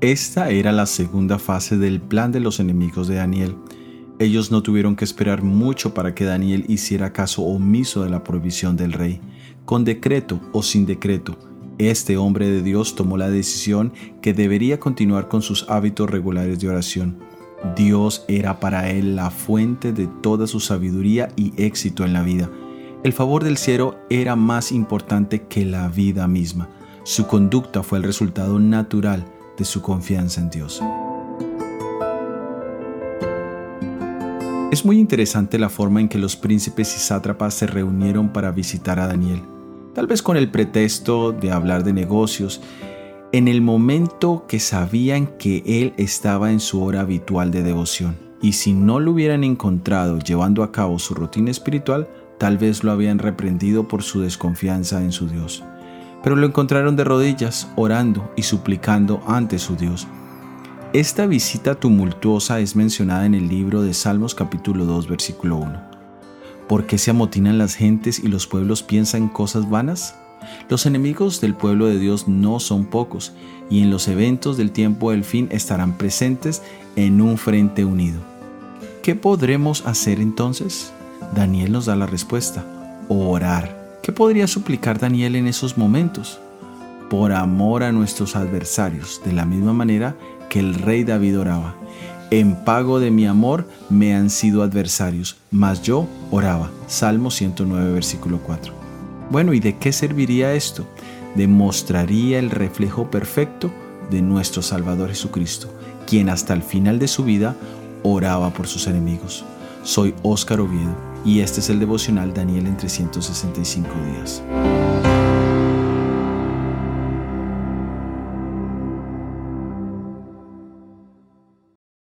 Esta era la segunda fase del plan de los enemigos de Daniel. Ellos no tuvieron que esperar mucho para que Daniel hiciera caso omiso de la prohibición del rey. Con decreto o sin decreto, este hombre de Dios tomó la decisión que debería continuar con sus hábitos regulares de oración. Dios era para él la fuente de toda su sabiduría y éxito en la vida. El favor del cielo era más importante que la vida misma. Su conducta fue el resultado natural de su confianza en Dios. Es muy interesante la forma en que los príncipes y sátrapas se reunieron para visitar a Daniel, tal vez con el pretexto de hablar de negocios, en el momento que sabían que él estaba en su hora habitual de devoción. Y si no lo hubieran encontrado llevando a cabo su rutina espiritual, tal vez lo habían reprendido por su desconfianza en su Dios pero lo encontraron de rodillas, orando y suplicando ante su Dios. Esta visita tumultuosa es mencionada en el libro de Salmos capítulo 2 versículo 1. ¿Por qué se amotinan las gentes y los pueblos piensan cosas vanas? Los enemigos del pueblo de Dios no son pocos y en los eventos del tiempo del fin estarán presentes en un frente unido. ¿Qué podremos hacer entonces? Daniel nos da la respuesta, orar. ¿Qué podría suplicar Daniel en esos momentos? Por amor a nuestros adversarios, de la misma manera que el rey David oraba. En pago de mi amor me han sido adversarios, mas yo oraba. Salmo 109, versículo 4. Bueno, ¿y de qué serviría esto? Demostraría el reflejo perfecto de nuestro Salvador Jesucristo, quien hasta el final de su vida oraba por sus enemigos. Soy Óscar Oviedo y este es el devocional Daniel en 365 días.